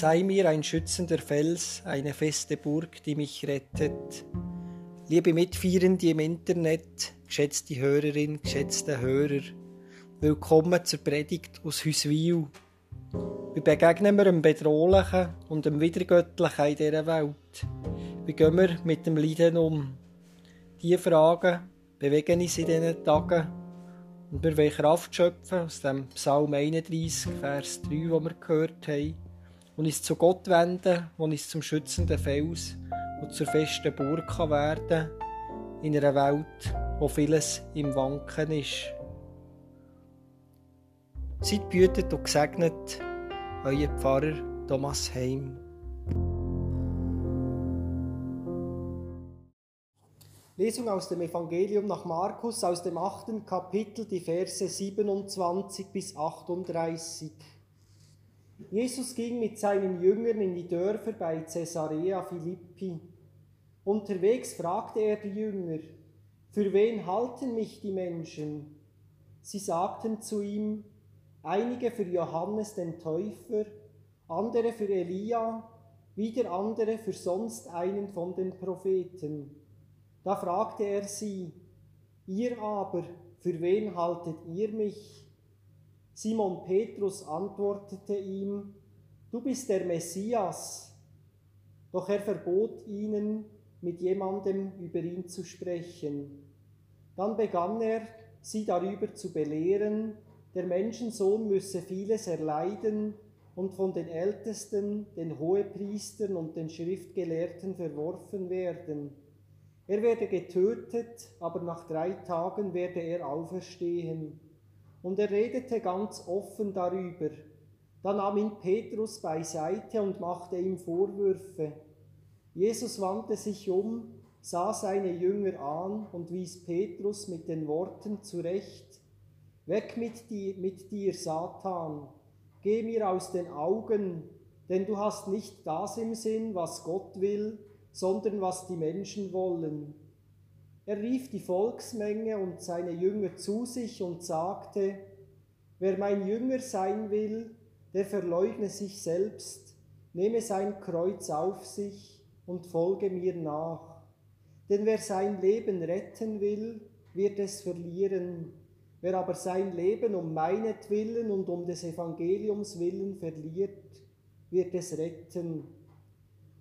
Sei mir ein schützender Fels, eine feste Burg, die mich rettet. Liebe Mitfeierende im Internet, geschätzte Hörerin, geschätzte Hörer, willkommen zur Predigt aus Hüswil. Wie begegnen wir dem Bedrohlichen und dem Wiedergöttlichen in dieser Welt? Wie gehen wir mit dem Leiden um? Diese Fragen bewegen uns in diesen Tagen und wir wollen Kraft schöpfen aus dem Psalm 31, Vers 3, wo wir gehört haben, und uns zu Gott wenden, wo uns zum schützenden Fels und zur festen Burg kann werden in einer Welt, wo vieles im Wanken ist. Seid behütet und gesegnet, euer Pfarrer Thomas Heim. Lesung aus dem Evangelium nach Markus aus dem achten Kapitel, die Verse 27 bis 38. Jesus ging mit seinen Jüngern in die Dörfer bei Caesarea Philippi. Unterwegs fragte er die Jünger, für wen halten mich die Menschen? Sie sagten zu ihm, einige für Johannes den Täufer, andere für Elia, wieder andere für sonst einen von den Propheten. Da fragte er sie, ihr aber, für wen haltet ihr mich? Simon Petrus antwortete ihm, du bist der Messias. Doch er verbot ihnen, mit jemandem über ihn zu sprechen. Dann begann er, sie darüber zu belehren, der Menschensohn müsse vieles erleiden und von den Ältesten, den Hohepriestern und den Schriftgelehrten verworfen werden er werde getötet, aber nach drei Tagen werde er auferstehen. Und er redete ganz offen darüber. Da nahm ihn Petrus beiseite und machte ihm Vorwürfe. Jesus wandte sich um, sah seine Jünger an und wies Petrus mit den Worten zurecht. Weg mit dir, mit dir, Satan, geh mir aus den Augen, denn du hast nicht das im Sinn, was Gott will, sondern was die Menschen wollen. Er rief die Volksmenge und seine Jünger zu sich und sagte, wer mein Jünger sein will, der verleugne sich selbst, nehme sein Kreuz auf sich und folge mir nach. Denn wer sein Leben retten will, wird es verlieren. Wer aber sein Leben um meinetwillen und um des Evangeliums willen verliert, wird es retten.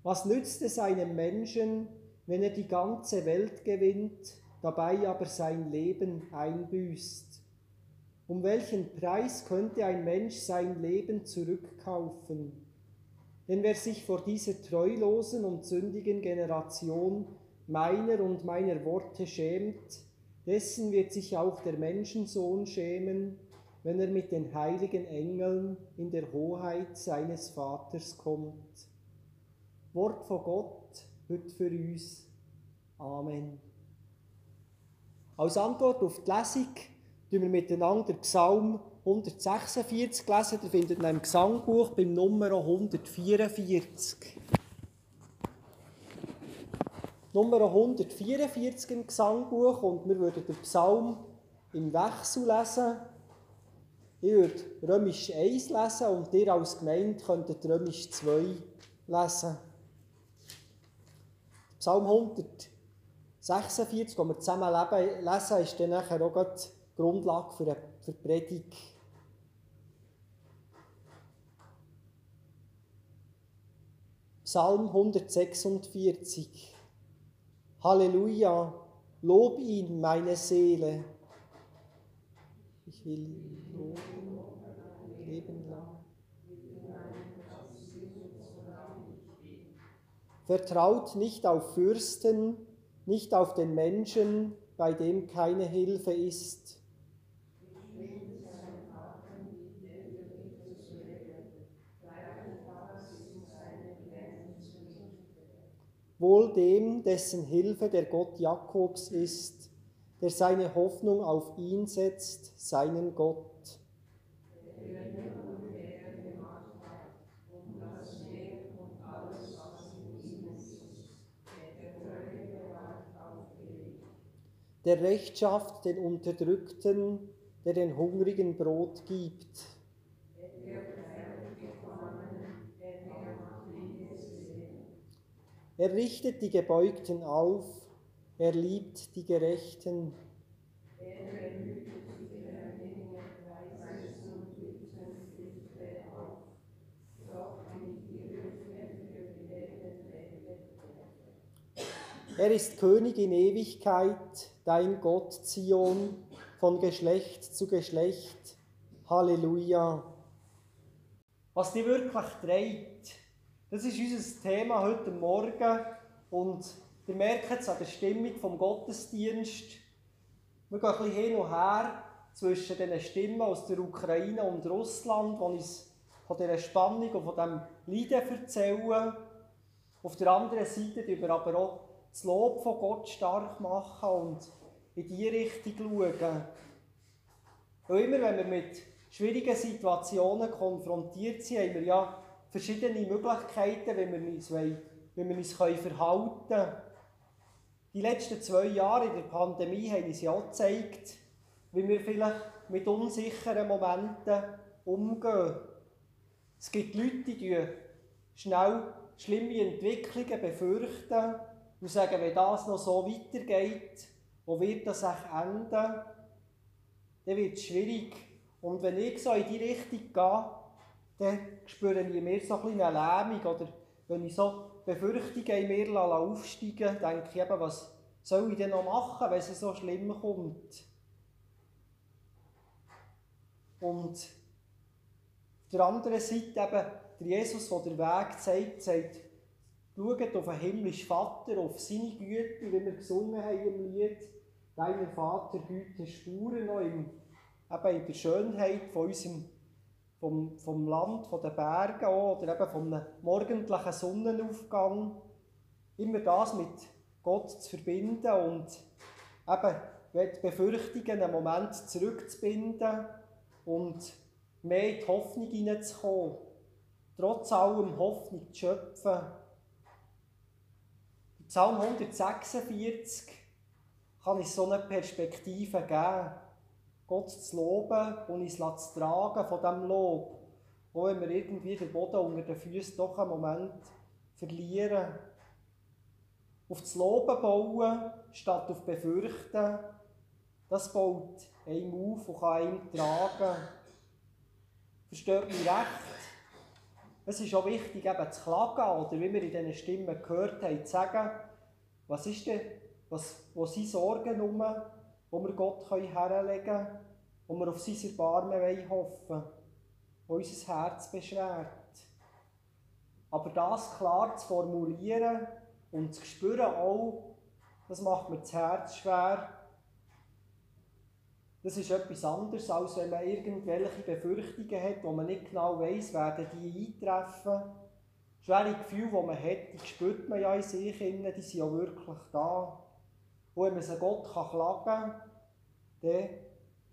Was nützt es einem Menschen, wenn er die ganze Welt gewinnt, dabei aber sein Leben einbüßt? Um welchen Preis könnte ein Mensch sein Leben zurückkaufen? Denn wer sich vor dieser treulosen und sündigen Generation meiner und meiner Worte schämt, dessen wird sich auch der Menschensohn schämen, wenn er mit den heiligen Engeln in der Hoheit seines Vaters kommt. Wort von Gott heute für uns. Amen. Als Antwort auf die Lesung tun wir miteinander Psalm 146 lesen. Ihr findet ihn im Gesangbuch beim Nummer 144. Nummer 144 im Gesangbuch und wir würden den Psalm im Wechsel lesen. Ich würde Römisch 1 lesen und ihr als Gemeinde könntet Römisch 2 lesen. Psalm 146, den wir zusammen lesen, ist dann auch die Grundlage für die Predigt. Psalm 146. Halleluja, lob ihn, meine Seele. Ich will ihn loben, leben lang. Vertraut nicht auf Fürsten, nicht auf den Menschen, bei dem keine Hilfe ist. Wohl dem, dessen Hilfe der Gott Jakobs ist, der seine Hoffnung auf ihn setzt, seinen Gott. der Rechtschaft den Unterdrückten, der den Hungrigen Brot gibt. Er richtet die Gebeugten auf, er liebt die Gerechten. Er ist König in Ewigkeit, dein Gott Zion, von Geschlecht zu Geschlecht. Halleluja. Was die wirklich trägt, das ist unser Thema heute Morgen und ihr merkt es an der Stimmung vom Gottesdienst. Wir gehen ein bisschen hin und her zwischen den Stimmen aus der Ukraine und Russland, die uns von dieser Spannung und von diesem Leiden erzählen. Auf der anderen Seite wir aber auch das Lob von Gott stark machen und in diese Richtung schauen. Weil immer, wenn wir mit schwierigen Situationen konfrontiert sind, haben wir ja verschiedene Möglichkeiten, wie wir uns, wollen, wie wir uns verhalten können. Die letzten zwei Jahre in der Pandemie haben uns ja auch gezeigt, wie wir vielleicht mit unsicheren Momenten umgehen. Es gibt Leute, die schnell schlimme Entwicklungen befürchten und sagen, wenn das noch so weitergeht, wo wird das auch enden? Dann wird es schwierig. Und wenn ich so in die Richtung gehe, dann spüre ich mir so ein eine Lähmung. Oder wenn ich so Befürchtungen in mir aufsteigen denke ich eben, was soll ich denn noch machen, wenn es so schlimm kommt? Und auf der anderen Seite eben, der Jesus, der den Weg zeigt, sagt, Schaut auf den himmlischen Vater, auf seine Güte, wie wir gesungen haben im Lied. Deiner Vater Güte Spuren noch im, eben in der Schönheit von unserem, vom, vom Land, von den Bergen auch, oder eben vom morgendlichen Sonnenaufgang. Immer das mit Gott zu verbinden und eben die Befürchtungen einen Moment zurückzubinden und mehr in die Hoffnung hineinzukommen. Trotz allem Hoffnung zu schöpfen Psalm 146 kann uns so eine Perspektive geben, Gott zu loben und uns zu tragen von diesem Lob. Auch wenn wir irgendwie den Boden unter den Füßen doch einen Moment verlieren. Auf das Loben bauen, statt auf Befürchten, das baut einem auf und kann einem tragen. Versteht mich recht? Es ist auch wichtig, eben zu klagen oder wie wir in diesen Stimmen gehört haben, zu sagen, was ist denn, was, wo sind Sorgen um, wo wir Gott herlegen können, wo wir auf sein Erbarmen hoffen wo unser Herz beschwert. Aber das klar zu formulieren und zu spüren auch, das macht mir das Herz schwer, das ist etwas anderes, als wenn man irgendwelche Befürchtungen hat, wo man nicht genau weiß, werden die eintreffen. Schwere Gefühle, die man hat, die spürt man ja in sich, die sind ja wirklich da. Und wenn man sie Gott kann klagen kann, dann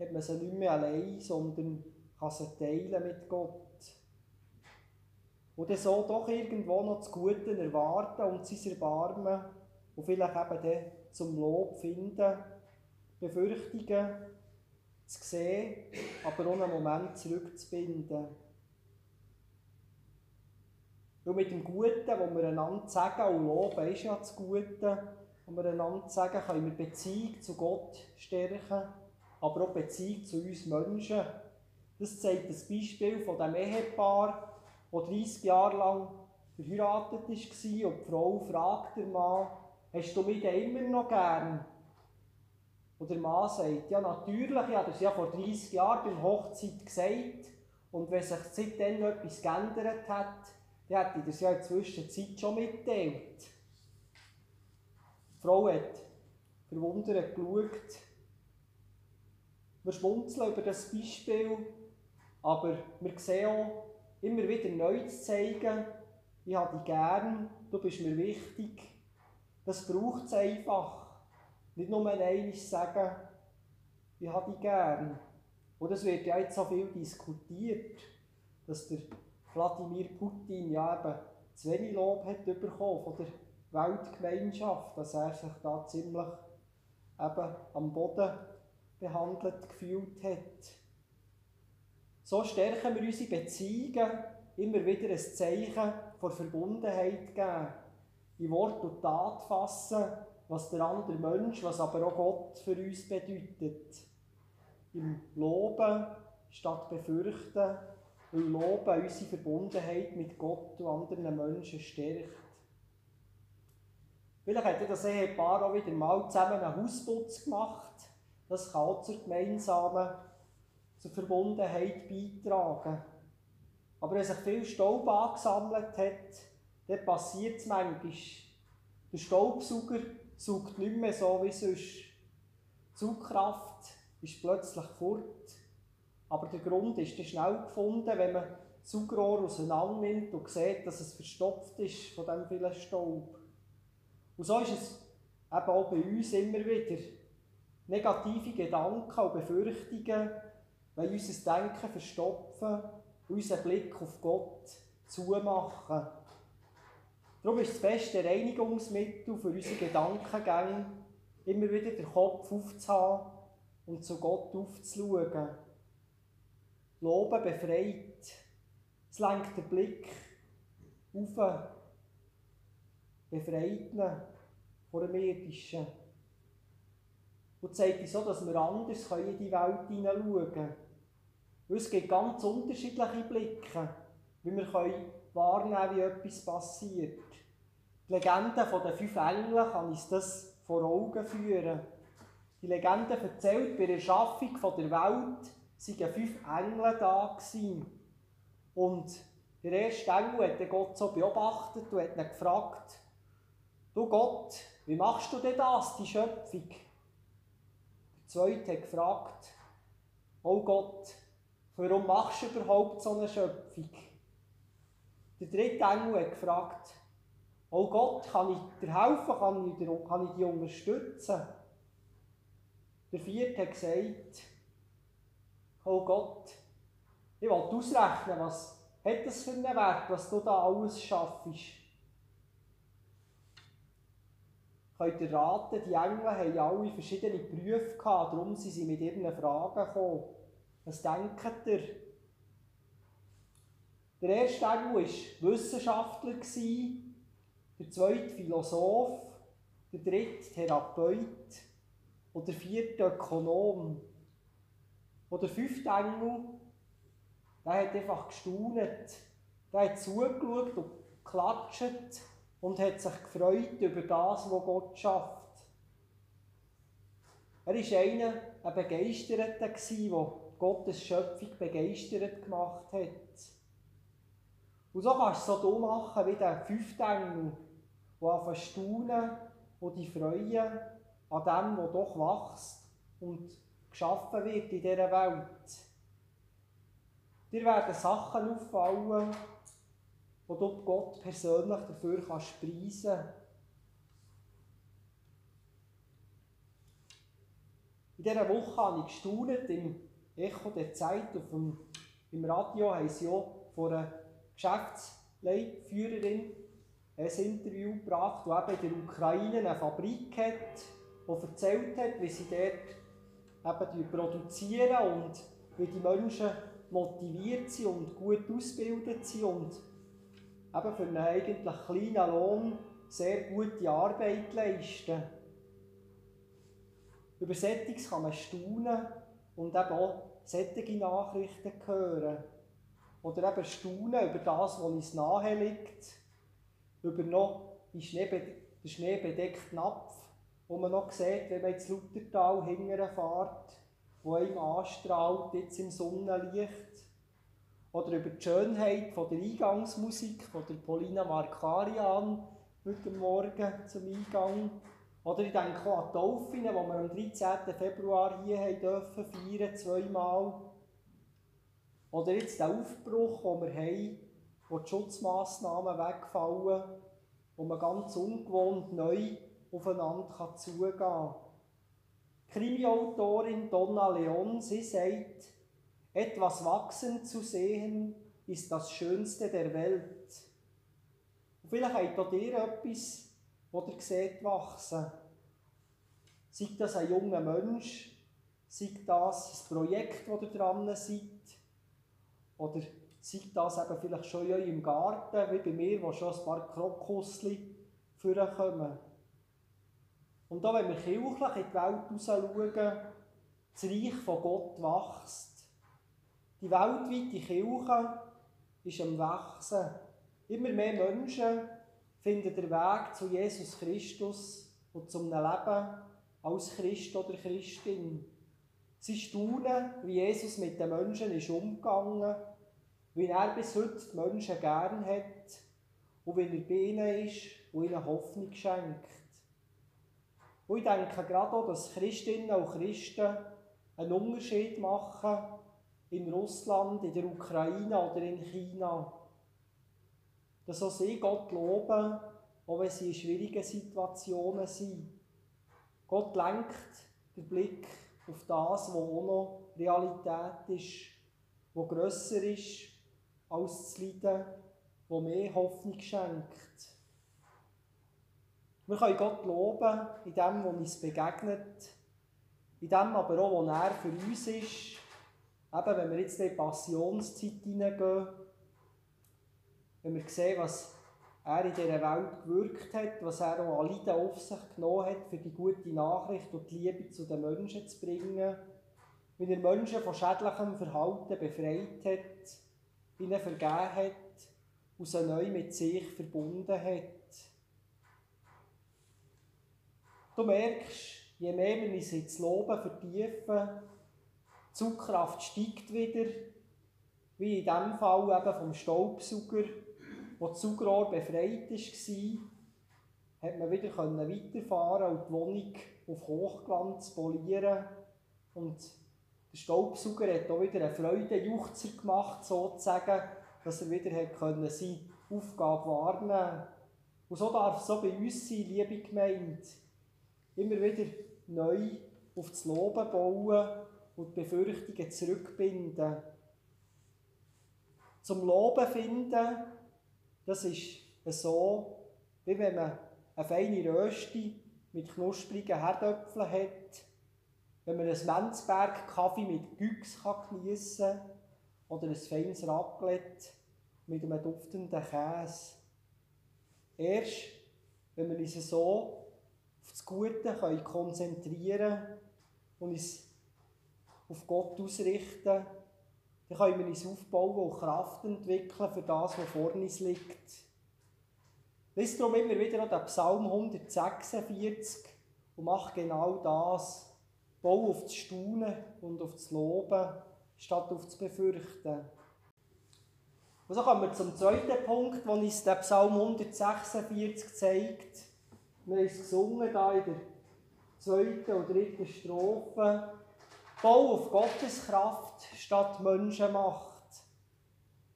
hat man sie nicht mehr allein, sondern kann sie teilen mit Gott. Und dann so doch irgendwo noch das Gute erwarten und sein Erbarmen und vielleicht eben dann zum Lob finden, Befürchtungen zu sehen, aber auch einen Moment zurückzubinden. Weil mit dem Guten, das wir einander sagen und loben, ist ja das Gute, was wir einander sagen, können wir Beziehung zu Gott stärken, aber auch Beziehung zu uns Menschen. Das zeigt das Beispiel von dem Ehepaar, das 30 Jahre lang verheiratet war und die Frau fragt den Mann, hast du mich denn immer noch gern? Und der Mann sagt, ja natürlich, ich habe das ja vor 30 Jahren beim Hochzeit gesagt. Und wenn sich seitdem noch etwas geändert hat, dann hätte ich das ja in der Zwischenzeit schon mitgeteilt. Die Frau hat verwundert geschaut. Wir schmunzeln über das Beispiel, aber wir sehen auch, immer wieder neu zu zeigen, ich habe dich gern, du bist mir wichtig. Das braucht es einfach. Nicht nur einmal sagen, ich habe dich gern. Und es wird ja jetzt so viel diskutiert, dass der Wladimir Putin ja eben zu wenig Lob hat bekommen von der Weltgemeinschaft, dass er sich da ziemlich eben am Boden behandelt gefühlt hat. So stärken wir unsere Beziehungen, immer wieder ein Zeichen von Verbundenheit geben. in Wort und Tat fassen, was der andere Mensch, was aber auch Gott für uns bedeutet. Im Loben statt befürchten, weil Loben unsere Verbundenheit mit Gott und anderen Menschen stärkt. Vielleicht hat das Ehepaar auch wieder mal zusammen einen Hausputz gemacht. Das kann auch zur gemeinsamen zur Verbundenheit beitragen. Aber wenn sich viel Staub angesammelt hat, dann passiert es manchmal. Der Staubsauger saugt nicht mehr so wie sonst. Die Zugkraft ist plötzlich fort. Aber der Grund ist dann schnell gefunden, wenn man das Saugrohr auseinander nimmt und sieht, dass es verstopft ist von diesem vielen Staub. Und so ist es eben auch bei uns immer wieder. Negative Gedanken und Befürchtungen wollen unser Denken verstopfen unseren Blick auf Gott zumachen. Darum ist das beste Reinigungsmittel für unsere Gedankengänge, immer wieder den Kopf aufzuhaben und zu Gott aufzuschauen. Loben befreit. Es lenkt den Blick auf, befreit ihn vor dem Irdischen. Und zeigt uns so, dass wir anders in die Welt hineinschauen können. Weil es gibt ganz unterschiedliche Blicke, wie wir wahrnehmen können, wie etwas passiert. Die Legende den fünf Engeln kann uns das vor Augen führen. Die Legende erzählt, bei der Erschaffung der Welt seien fünf Engel da gewesen. Und der erste Engel hat Gott so beobachtet und hat ihn gefragt, du Gott, wie machst du denn das, die Schöpfung? Der zweite hat gefragt, oh Gott, warum machst du überhaupt so eine Schöpfung? Der dritte Engel hat gefragt, oh Gott, kann ich dir helfen, kann ich, dir, kann ich dich unterstützen? Der vierte hat gesagt, oh Gott, ich will ausrechnen, was hat das für einen Wert, was du da alles schaffst. Könnt ihr raten, die Engel haben alle verschiedene Berufe gehabt, darum sind sie mit ihren Fragen gekommen. Was denkt ihr? Der erste Engel war Wissenschaftler, der zweite Philosoph, der dritte Therapeut und der vierte Ökonom. Und der fünfte Engel, der hat einfach gestaunt, der hat zugeschaut und geklatscht und hat sich gefreut über das, was Gott schafft. Er war einer, ein Begeisterter, der Gottes Schöpfung begeistert gemacht hat. Und so kannst du es so machen wie der fünfte Engel, der anfängt staunen die freuen an dem, was doch wächst und geschaffen wird in dieser Welt. Dir werden Sachen auffallen, wo du Gott persönlich dafür kannst preisen In dieser Woche habe ich gestaunt, im Echo der Zeit, auf dem, im Radio haben sie auch von einer Geschäftsleitführerin ein Interview gebracht, eben in der Ukraine eine Fabrik hat, die erzählt hat, wie sie dort eben produzieren und wie die Menschen motiviert sind und gut ausgebildet sind und eben für einen eigentlich kleinen Lohn sehr gute Arbeit leisten. Über Settings kann man staunen und eben auch solche Nachrichten hören. Oder eben staunen über das, was uns nahe liegt, über noch den schneebedeckten Napf, wo man noch sieht, wenn man ins Luthertal hinterher fährt, wo einem anstrahlt, jetzt im Sonnenlicht oder über die Schönheit von der Eingangsmusik von der Polina Markarian heute Morgen zum Eingang. Oder ich denke auch an die Taufinnen, die wir am 13. Februar hier haben dürfen feiern, zweimal. Oder jetzt der Aufbruch, den wir haben, wo die Schutzmassnahmen wegfallen, wo man ganz ungewohnt neu aufeinander zugehen kann. Krimi-Autorin Donna Leon, sie sagt, etwas wachsen zu sehen, ist das Schönste der Welt. Und vielleicht habt auch ihr etwas, das ihr seht, wachsen. Sei das ein junger Mensch, sei das ein Projekt, das ihr dran seid, oder sei das eben vielleicht schon in eurem Garten, wie bei mir, wo schon ein paar Krokusli vorkommen. Und auch wenn wir kirchlich in die Welt raus schauen, das Reich von Gott wächst. Die weltweite Kirche ist am Wachsen. Immer mehr Menschen finden den Weg zu Jesus Christus und zum Leben als Christ oder Christin. Sie staunen, wie Jesus mit den Menschen ist umgegangen, wie er bis heute die Menschen gern hat und wie er bei ihnen ist und ihnen Hoffnung schenkt. Und ich denke gerade auch, dass Christinnen und Christen einen Unterschied machen in Russland, in der Ukraine oder in China. Dass auch sie Gott loben, auch wenn sie in schwierigen Situationen sind. Gott lenkt den Blick auf das, was auch noch Realität ist, was grösser ist als das mehr Hoffnung schenkt. Wir können Gott loben in dem, was uns begegnet, in dem aber auch, was er für uns ist. Eben, wenn wir jetzt in die Passionszeit hineingehen, wenn wir sehen, was er in dieser Welt gewirkt hat, was er auch an Leiden auf sich genommen hat, für die gute Nachricht und die Liebe zu den Menschen zu bringen, wie er Menschen von schädlichem Verhalten befreit hat, ihnen vergeben hat und sie neu mit sich verbunden hat. Du merkst, je mehr wir uns ins Loben vertiefen, die Zugkraft steigt wieder, wie in diesem Fall eben vom Staubsauger, wo das Saugrohr befreit war, hat man wieder weiterfahren und die Wohnung auf Hochglanz polieren. Und der Staubsauger hat auch wieder einen Freudenjuchzer gemacht, sozusagen, dass er wieder hat können seine Aufgabe wahrnehmen Und so darf es so bei uns sein, liebe Gemeinde, immer wieder neu auf das Loben bauen und die Befürchtungen zurückbinden. Zum Loben finden, das ist so, wie wenn man eine feine Rösti mit knusprigen Herdöpfeln hat, wenn man einen Menzberg Kaffee mit Güchs geniessen kann oder ein feines Raclette mit einem duftenden Käse. Erst, wenn wir uns so auf das Gute können konzentrieren und uns auf Gott ausrichten, dann können wir uns aufbauen und Kraft entwickeln für das, was vor uns liegt. Lies darum immer wieder an den Psalm 146 und mach genau das. Bau auf das Staunen und auf das Loben, statt auf das Befürchten. Und so kommen wir zum zweiten Punkt, wo uns der Psalm 146 zeigt. Wir haben es gesungen da in der zweiten und dritten Strophe. Bau auf Gottes Kraft statt Menschenmacht.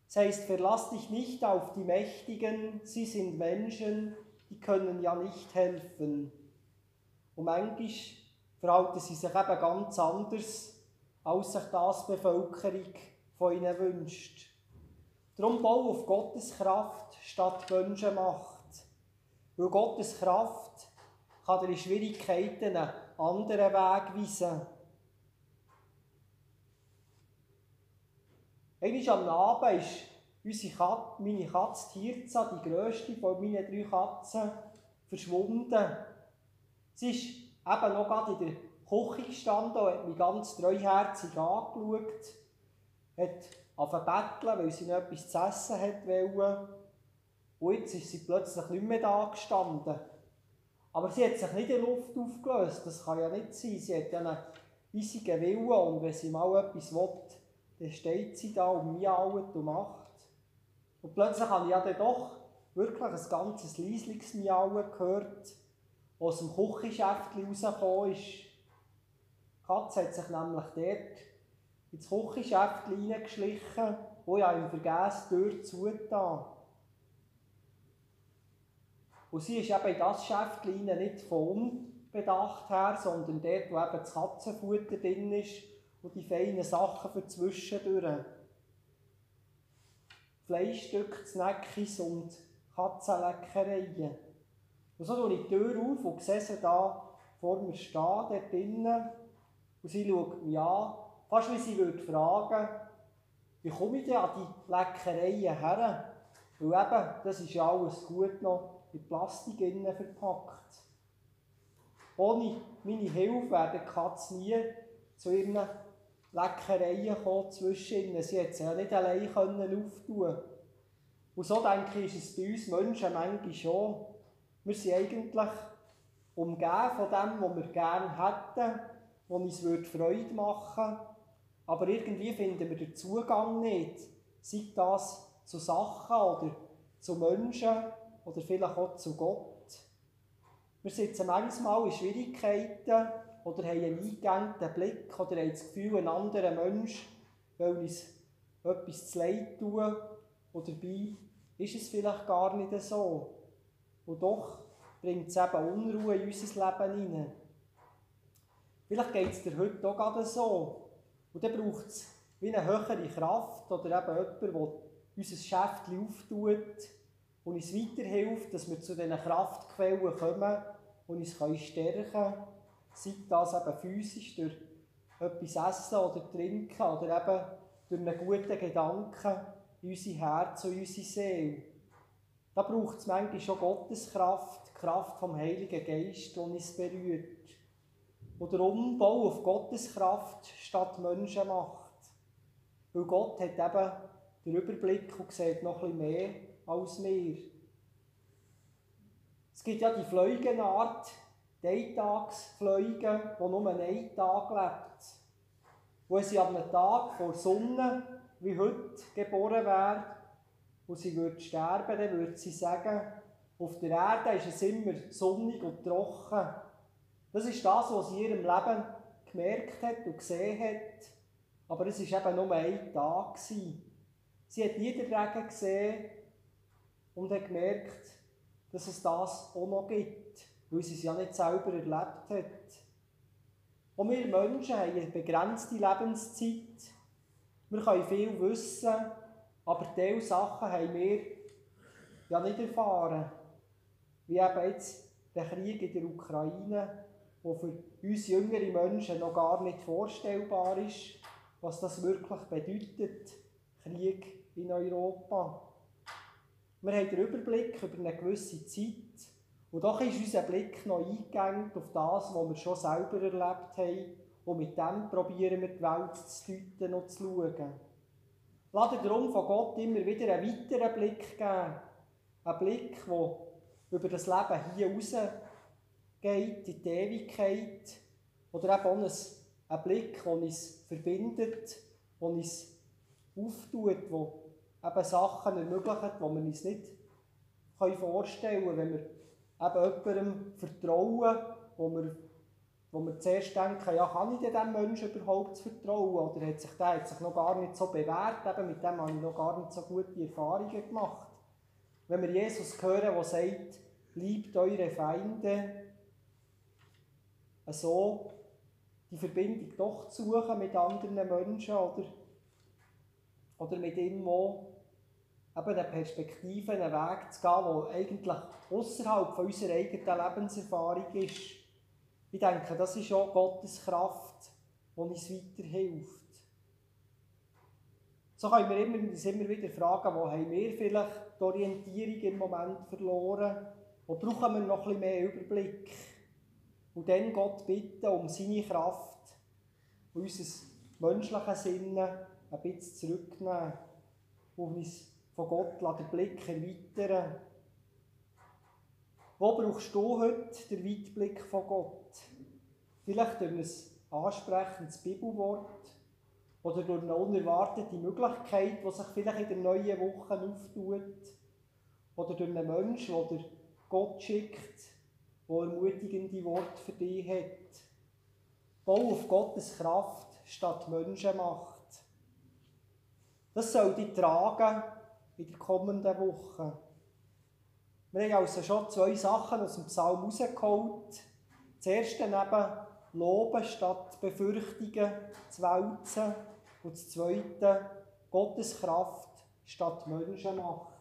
Das heißt, verlass dich nicht auf die Mächtigen, sie sind Menschen, die können ja nicht helfen. Und manchmal verhalten sie sich eben ganz anders, als sich das die Bevölkerung von ihnen wünscht. Darum bau auf Gottes Kraft statt Menschenmacht. Weil Gottes Kraft kann dir in Schwierigkeiten einen anderen Weg weisen. Einmal am Abend ist unsere Katze, meine Katze Tirza, die grösste von meinen drei Katzen, verschwunden. Sie ist eben noch gerade in der Küche gestanden und hat mich ganz treuherzig angeschaut, hat angefangen zu betteln, weil sie noch etwas zu essen wollte. Und jetzt ist sie plötzlich nicht mehr da gestanden. Aber sie hat sich nicht in Luft aufgelöst. Das kann ja nicht sein. Sie hat ja einen riesigen Willen und wenn sie mal etwas will, dann steht sie da und miaut und macht. Und plötzlich habe ich ja dann doch wirklich ein ganzes leisliches gehört, aus dem Küchenschäftchen rausgekommen ist. Die Katze hat sich nämlich dort ins Küchenschäftchen hineingeschlichen, wo ja im Vergäß die Tür zugetan und sie ist eben in das Schäftchen nicht von Unbedacht her, sondern dort, wo eben das Katzenfutter drin ist und die feinen Sachen für zwischendurch. Fleischstücke, Snackis und Katzenleckereien. Und so tue ich die Tür auf und sehe sie da vor mir stehen, dort drinnen. Und sie schaut mich an, fast wie sie würde fragen, wie komme ich denn an die Leckereien her? Weil eben, das ist ja alles gut noch in Plastik innen verpackt. Ohne meine Hilfe wäre die Katze nie zu ihren Leckereien gekommen zwischen ihnen. Sie hätte sie ja nicht allein auftun können. Und so denke ich, ist es bei uns Menschen manchmal schon. Wir sind eigentlich umgeben von dem, was wir gerne hätten, was uns Freude machen würde. Aber irgendwie finden wir den Zugang nicht. Sei das zu Sachen oder zu Menschen oder vielleicht auch zu Gott. Wir sitzen manchmal in Schwierigkeiten oder haben einen eingegangenen Blick oder haben das Gefühl, ein anderer Mensch will uns etwas zu leid tun und dabei ist es vielleicht gar nicht so. Und doch bringt es eben Unruhe in unser Leben hinein. Vielleicht geht es dir heute auch gerade so. Und dann braucht es wie eine höhere Kraft oder eben jemand, der unser Schäftchen auftut und uns weiterhilft, dass wir zu diesen Kraftquellen kommen und uns stärken können. Sei das eben physisch durch etwas essen oder trinken oder eben durch einen guten Gedanken in unser Herz und unsere Seele. Da braucht es manchmal schon Gottes Kraft, die Kraft vom Heiligen Geist, die uns berührt. Und der Umbau auf Gottes Kraft statt Menschen macht. Weil Gott hat eben den Überblick und sieht noch bisschen mehr als wir. Es gibt ja die Fleugenart, die Eintagsfliegen, die nur einen Tag lebt. Wo sie an einem Tag vor Sonne, wie heute, geboren wäre, und sie würde sterben, dann würde sie sagen, auf der Erde ist es immer sonnig und trocken. Das ist das, was sie in ihrem Leben gemerkt hat und gesehen hat. Aber es war eben nur ein Tag. Sie hat Niederregen gesehen und hat gemerkt, dass es das auch noch gibt, weil sie es ja nicht selber erlebt hat. Und wir Menschen haben eine begrenzte Lebenszeit. Wir können viel wissen, aber diese Sachen haben wir ja nicht erfahren. Wie eben jetzt der Krieg in der Ukraine, der für uns jüngere Menschen noch gar nicht vorstellbar ist, was das wirklich bedeutet, Krieg in Europa. Wir haben den Überblick über eine gewisse Zeit und doch ist unser Blick noch eingegangen auf das, was wir schon selber erlebt haben und mit dem probieren wir die Welt zu deuten und zu schauen. Lass dir darum von Gott immer wieder einen weiteren Blick geben. Einen Blick, der über das Leben hier raus geht, in die Ewigkeit. Oder eben auch einen Blick, der uns verbindet, der uns auftut, der eben Sachen ermöglicht, die wir uns nicht vorstellen können, wenn wir eben jemandem vertrauen, wo wir, wo wir zuerst denken, ja, kann ich diesem Menschen überhaupt vertrauen? Oder hat sich der hat sich noch gar nicht so bewährt, eben mit dem habe ich noch gar nicht so gute Erfahrungen gemacht. Wenn wir Jesus hören, der sagt, liebt eure Feinde, so die Verbindung doch zu suchen mit anderen Menschen oder, oder mit auch eben eine Perspektive, einen Weg zu gehen, der eigentlich außerhalb unserer eigenen Lebenserfahrung ist. Ich denke, das ist auch Gottes Kraft, die uns weiterhilft. So können wir immer, uns immer wieder fragen, wo haben wir vielleicht die Orientierung im Moment verloren? Wo brauchen wir noch ein bisschen mehr Überblick? Und dann Gott bitten um seine Kraft, unser menschliches Sinnen ein bisschen zurücknehmen und uns von Gott den Blick erweitern. Wo brauchst du heute den Weitblick von Gott? Vielleicht durch ein ansprechendes Bibelwort oder durch eine unerwartete Möglichkeit, die sich vielleicht in der neuen Woche auftut. Oder durch einen Menschen, der Gott schickt, der ermutigende Worte für dich hat. Bau auf Gottes Kraft statt Menschenmacht. Das soll dich tragen in der kommenden Woche. Wir haben also schon zwei Sachen aus dem Psalm rausgeholt. Das erste eben Loben statt Befürchtungen zu wälzen. Und das zweite Gottes Kraft statt Menschenmacht.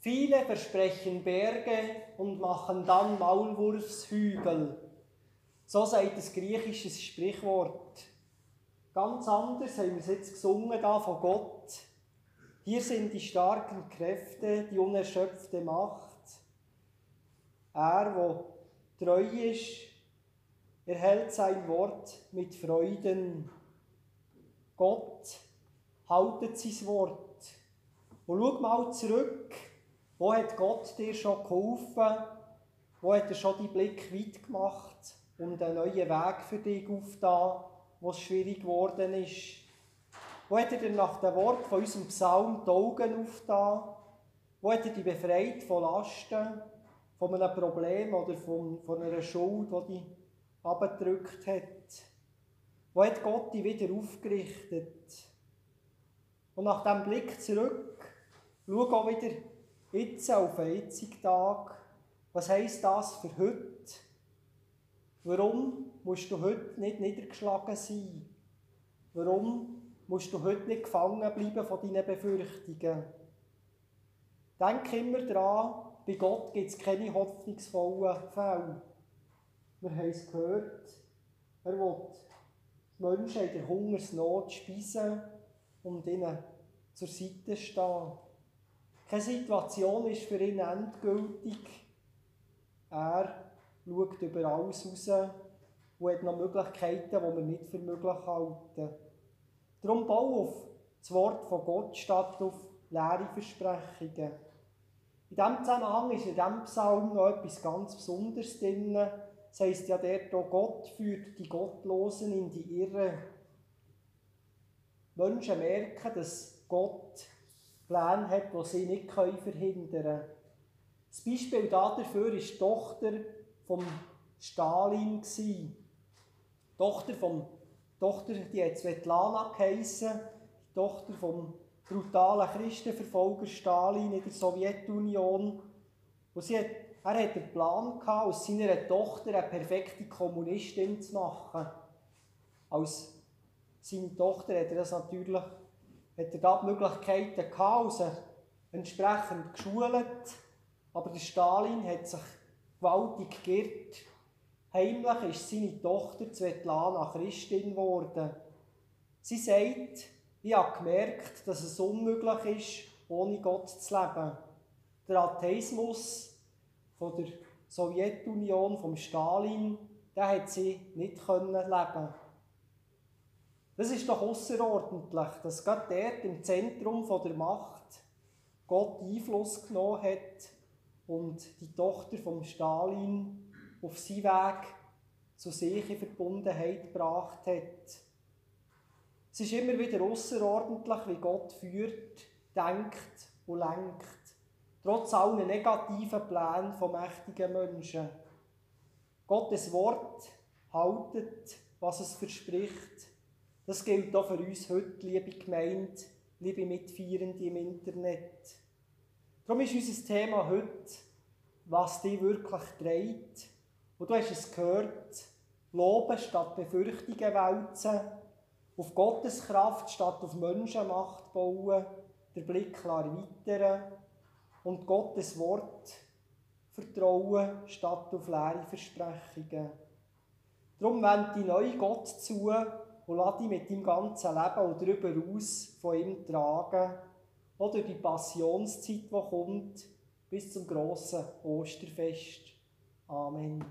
Viele versprechen Berge und machen dann Maulwurfshügel. So sagt das griechische Sprichwort. Ganz anders haben wir es jetzt gesungen da von Gott Hier sind die starken Kräfte, die unerschöpfte Macht. Er, wo treu ist, erhält sein Wort mit Freuden. Gott haltet sein Wort. Und schau mal zurück, wo hat Gott dir schon geholfen? Wo hat er schon die Blick weit gemacht und einen neuen Weg für dich aufgetan, wo es schwierig geworden ist? Wo hat er dir nach dem Wort von unserem Psalm die Augen aufgetan? Wo hat er dich befreit von Lasten, von einem Problem oder von, von einer Schuld, die dich abgedrückt hat? Wo hat Gott dich wieder aufgerichtet? Und nach dem Blick zurück, schau auch wieder jetzt auf den jetzigen Tag. Was heisst das für heute? Warum musst du heute nicht niedergeschlagen sein? Warum musst du heute nicht gefangen bleiben von deinen Befürchtungen. Denk immer daran, bei Gott gibt es keine hoffnungsvollen Fälle. Wir haben es gehört, er will die Menschen in der Hungersnot speisen und ihnen zur Seite stehen. Keine Situation ist für ihn endgültig. Er schaut über alles raus und hat noch Möglichkeiten, die wir nicht für möglich halten. Darum bau auf das Wort von Gott statt auf leere Versprechungen. In diesem Zusammenhang ist in diesem Psalm noch etwas ganz Besonderes drin. Das heisst ja dort auch, Gott führt die Gottlosen in die Irre. Menschen merken, dass Gott Pläne hat, die sie nicht verhindern können. Das Beispiel dafür war die Tochter von Stalin. Die Tochter vom die Tochter, die hat Svetlana geheissen, die Tochter vom brutalen Christenverfolger Stalin in der Sowjetunion. Und sie hat, er hatte den Plan, gehabt, aus seiner Tochter eine perfekte Kommunistin zu machen. Als seine Tochter hat er das natürlich, hat er da die Möglichkeiten gehabt, entsprechend geschult, aber der Stalin hat sich gewaltig geirrt Heimlich ist seine Tochter Svetlana Christin geworden. Sie sagt, ich habe gemerkt, dass es unmöglich ist, ohne Gott zu leben. Der Atheismus von der Sowjetunion, vom Stalin, der hat sie nicht können leben. Das ist doch außerordentlich, dass gerade dort im Zentrum der Macht Gott Einfluss genommen hat und die Tochter vom Stalin auf seinen Weg zu sich in Verbundenheit gebracht hat. Es ist immer wieder außerordentlich, wie Gott führt, denkt und lenkt, trotz allen negativen Plänen von mächtigen Menschen. Gottes Wort haltet, was es verspricht. Das gilt auch für uns heute, liebe Gemeinde, liebe Mitfeierende im Internet. Darum ist unser Thema heute, was dich wirklich trägt und du hast es gehört, loben statt Befürchtungen wälzen, auf Gottes Kraft statt auf Menschenmacht bauen, der Blick klar erweitern und Gottes Wort vertrauen statt auf leere Versprechungen. Darum wende dich neu Gott zu und lass dich mit deinem ganzen Leben und darüber aus von ihm tragen. Oder die Passionszeit, die kommt, bis zum grossen Osterfest. Amen.